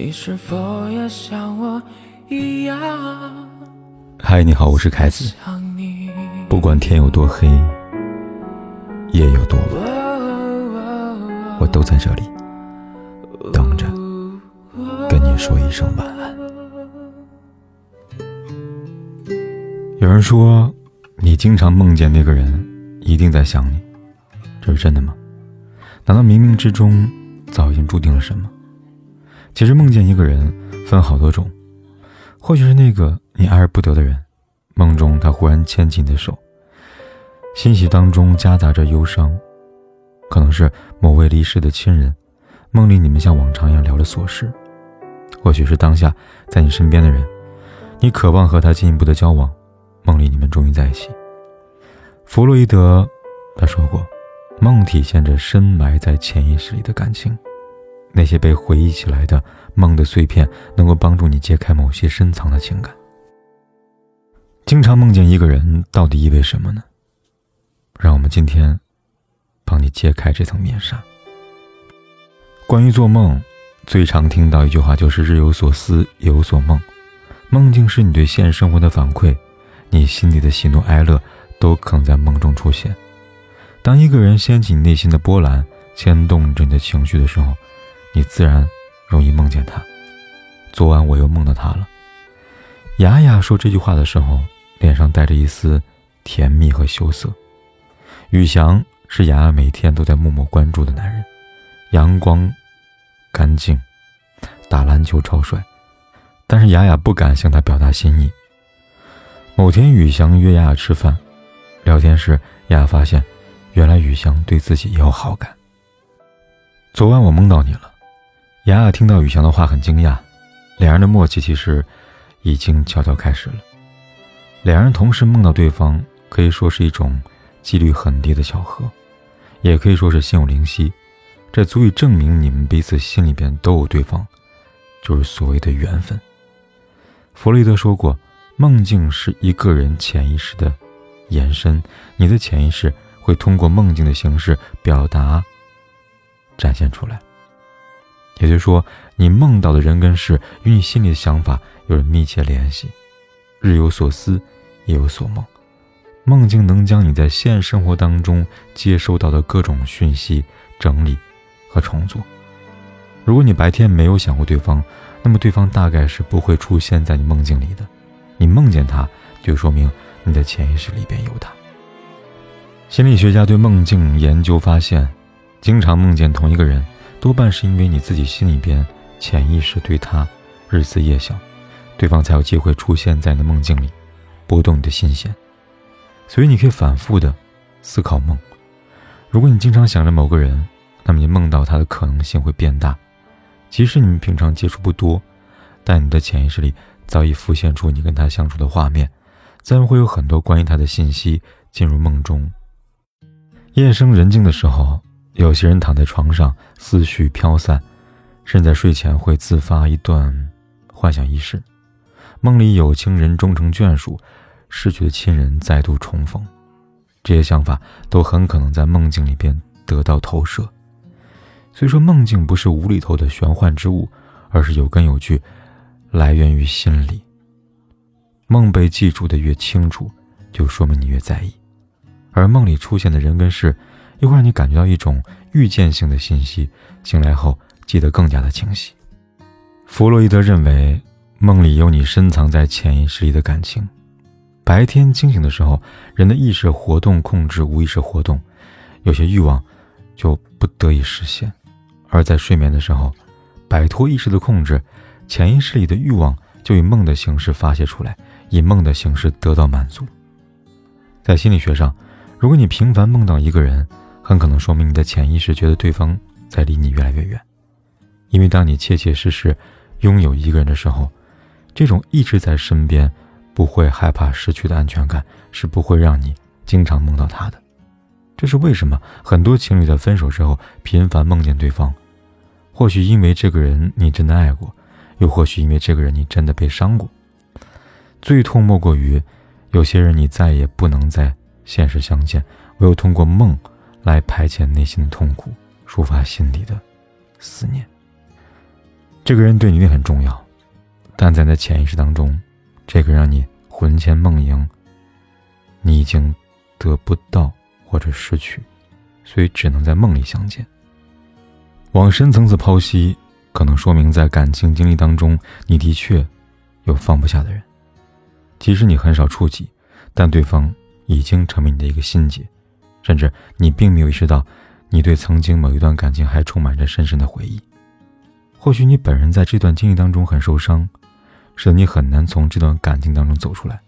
你是否也像我一样？嗨，你好，我是凯子。不管天有多黑，夜有多晚，我都在这里等着跟你说一声晚安。有人说，你经常梦见那个人，一定在想你，这是真的吗？难道冥冥之中早已经注定了什么？其实梦见一个人分好多种，或许是那个你爱而不得的人，梦中他忽然牵起你的手，欣喜当中夹杂着忧伤；可能是某位离世的亲人，梦里你们像往常一样聊着琐事；或许是当下在你身边的人，你渴望和他进一步的交往，梦里你们终于在一起。弗洛伊德他说过，梦体现着深埋在潜意识里的感情。那些被回忆起来的梦的碎片，能够帮助你揭开某些深藏的情感。经常梦见一个人，到底意味什么呢？让我们今天帮你揭开这层面纱。关于做梦，最常听到一句话就是“日有所思，夜有所梦”。梦境是你对现实生活的反馈，你心里的喜怒哀乐都可能在梦中出现。当一个人掀起你内心的波澜，牵动着你的情绪的时候，你自然容易梦见他。昨晚我又梦到他了。雅雅说这句话的时候，脸上带着一丝甜蜜和羞涩。宇翔是雅雅每天都在默默关注的男人，阳光、干净，打篮球超帅。但是雅雅不敢向他表达心意。某天，宇翔约雅雅吃饭，聊天时，雅雅发现，原来宇翔对自己也有好感。昨晚我梦到你了。雅雅听到宇翔的话很惊讶，两人的默契其实已经悄悄开始了。两人同时梦到对方，可以说是一种几率很低的巧合，也可以说是心有灵犀。这足以证明你们彼此心里边都有对方，就是所谓的缘分。弗洛伊德说过，梦境是一个人潜意识的延伸，你的潜意识会通过梦境的形式表达、展现出来。也就是说，你梦到的人跟事与你心里的想法有着密切联系。日有所思，夜有所梦，梦境能将你在现实生活当中接收到的各种讯息整理和重组。如果你白天没有想过对方，那么对方大概是不会出现在你梦境里的。你梦见他，就说明你的潜意识里边有他。心理学家对梦境研究发现，经常梦见同一个人。多半是因为你自己心里边潜意识对他日思夜想，对方才有机会出现在你的梦境里，拨动你的心弦。所以你可以反复的思考梦。如果你经常想着某个人，那么你梦到他的可能性会变大。即使你们平常接触不多，但你的潜意识里早已浮现出你跟他相处的画面，自然会有很多关于他的信息进入梦中。夜深人静的时候。有些人躺在床上，思绪飘散，甚至在睡前会自发一段幻想仪式，梦里有情人终成眷属，逝去的亲人再度重逢，这些想法都很可能在梦境里边得到投射。所以说，梦境不是无厘头的玄幻之物，而是有根有据，来源于心里。梦被记住的越清楚，就说明你越在意，而梦里出现的人跟事。又会让你感觉到一种预见性的信息，醒来后记得更加的清晰。弗洛伊德认为，梦里有你深藏在潜意识里的感情。白天清醒的时候，人的意识活动控制无意识活动，有些欲望就不得以实现；而在睡眠的时候，摆脱意识的控制，潜意识里的欲望就以梦的形式发泄出来，以梦的形式得到满足。在心理学上，如果你频繁梦到一个人，很可能说明你的潜意识觉得对方在离你越来越远，因为当你切切实实拥有一个人的时候，这种一直在身边、不会害怕失去的安全感是不会让你经常梦到他的。这是为什么很多情侣在分手之后频繁梦见对方？或许因为这个人你真的爱过，又或许因为这个人你真的被伤过。最痛莫过于有些人你再也不能在现实相见，唯有通过梦。来排遣内心的痛苦，抒发心底的思念。这个人对你一定很重要，但在你的潜意识当中，这个让你魂牵梦萦，你已经得不到或者失去，所以只能在梦里相见。往深层次剖析，可能说明在感情经历当中，你的确有放不下的人，即使你很少触及，但对方已经成为你的一个心结，甚至你并没有意识到，你对曾经某一段感情还充满着深深的回忆。或许你本人在这段经历当中很受伤，使得你很难从这段感情当中走出来，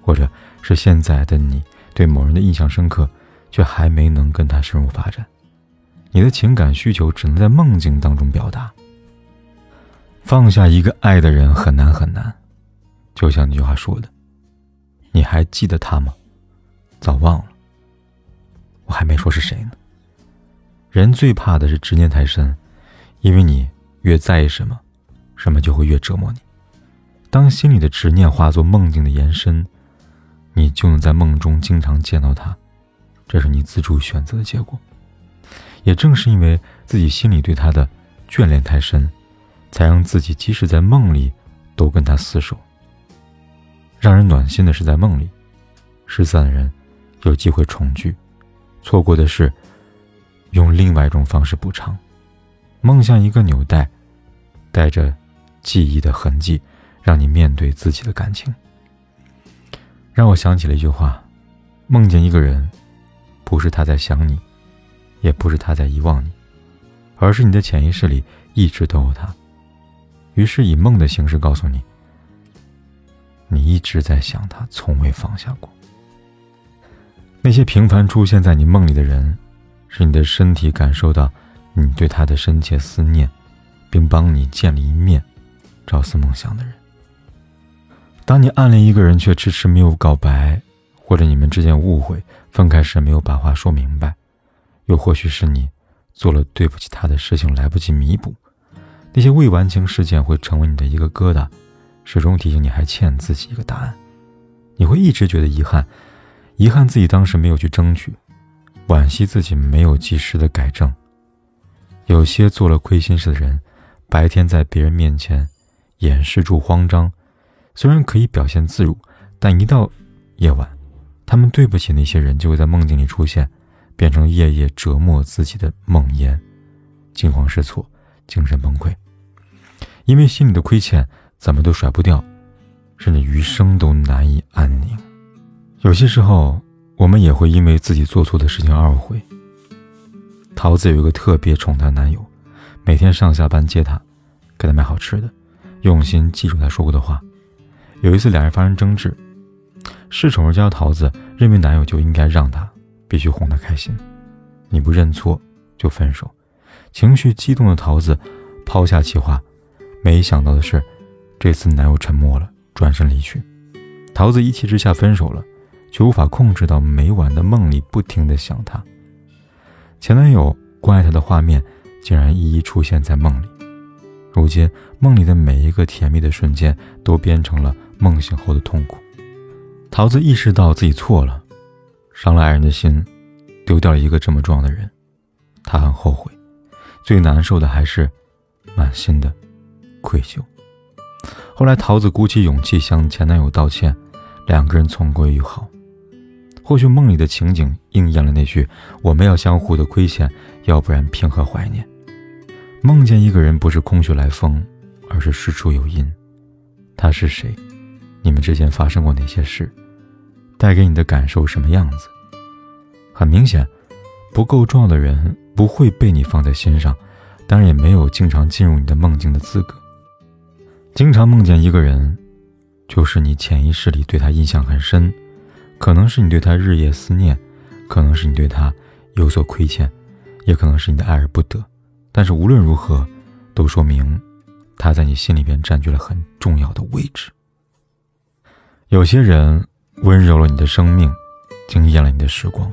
或者是现在的你对某人的印象深刻，却还没能跟他深入发展，你的情感需求只能在梦境当中表达。放下一个爱的人很难很难，就像那句话说的：“你还记得他吗？早忘了。”没说是谁呢。人最怕的是执念太深，因为你。越在意什么，什么就会越折磨你。当心里的执念化作梦境的延伸，你就能在梦中经常见到他，这是你自主选择的结果。也正是因为自己心里对他的眷恋太深，才让自己即使在梦里都跟他厮守。让人暖心的是，在梦里，失散的人有机会重聚，错过的是用另外一种方式补偿。梦像一个纽带，带着记忆的痕迹，让你面对自己的感情。让我想起了一句话：梦见一个人，不是他在想你，也不是他在遗忘你，而是你的潜意识里一直都有他。于是以梦的形式告诉你，你一直在想他，从未放下过。那些频繁出现在你梦里的人，是你的身体感受到。你对他的深切思念，并帮你见了一面，朝思暮想的人。当你暗恋一个人却迟迟没有告白，或者你们之间误会，分开时没有把话说明白，又或许是你做了对不起他的事情来不及弥补，那些未完成事件会成为你的一个疙瘩，始终提醒你还欠自己一个答案。你会一直觉得遗憾，遗憾自己当时没有去争取，惋惜自己没有及时的改正。有些做了亏心事的人，白天在别人面前掩饰住慌张，虽然可以表现自如，但一到夜晚，他们对不起那些人，就会在梦境里出现，变成夜夜折磨自己的梦魇，惊慌失措，精神崩溃。因为心里的亏欠怎么都甩不掉，甚至余生都难以安宁。有些时候，我们也会因为自己做错的事情懊悔。桃子有一个特别宠她男友，每天上下班接她，给她买好吃的，用心记住她说过的话。有一次两人发生争执，恃宠而骄的桃子认为男友就应该让她，必须哄她开心。你不认错就分手。情绪激动的桃子抛下气话，没想到的是，这次男友沉默了，转身离去。桃子一气之下分手了，却无法控制到每晚的梦里不停的想他。前男友关爱她的画面，竟然一一出现在梦里。如今，梦里的每一个甜蜜的瞬间，都变成了梦醒后的痛苦。桃子意识到自己错了，伤了爱人的心，丢掉了一个这么重要的人，她很后悔。最难受的还是满心的愧疚。后来，桃子鼓起勇气向前男友道歉，两个人重归于好。或许梦里的情景应验了那句：“我们要相互的亏欠，要不然凭何怀念？”梦见一个人不是空穴来风，而是事出有因。他是谁？你们之间发生过哪些事？带给你的感受什么样子？很明显，不够重要的人不会被你放在心上，当然也没有经常进入你的梦境的资格。经常梦见一个人，就是你潜意识里对他印象很深。可能是你对他日夜思念，可能是你对他有所亏欠，也可能是你的爱而不得。但是无论如何，都说明他在你心里边占据了很重要的位置。有些人温柔了你的生命，惊艳了你的时光，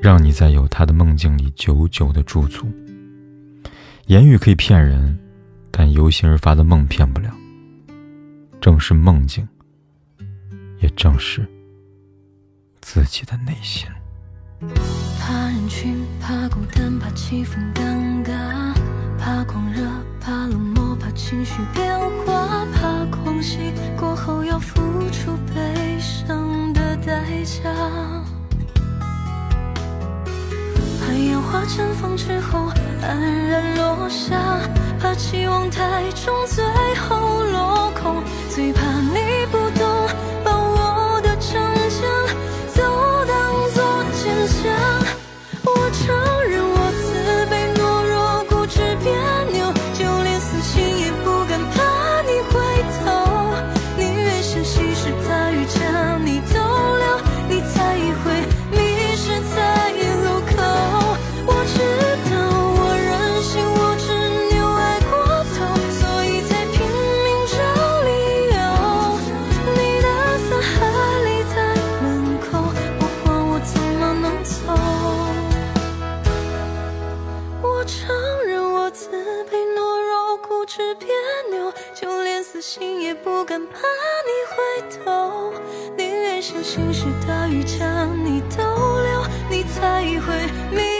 让你在有他的梦境里久久的驻足。言语可以骗人，但由心而发的梦骗不了。正是梦境，也正是。自己的内心。怕人群，怕孤单，怕气氛尴尬，怕狂热，怕冷漠。怕情绪变化，怕狂喜过后要付出悲伤的代价，怕烟花绽放之后黯然落下，怕期望太重最后落空，最怕死心也不敢怕你回头，宁愿相信是大雨将你逗留，你才会明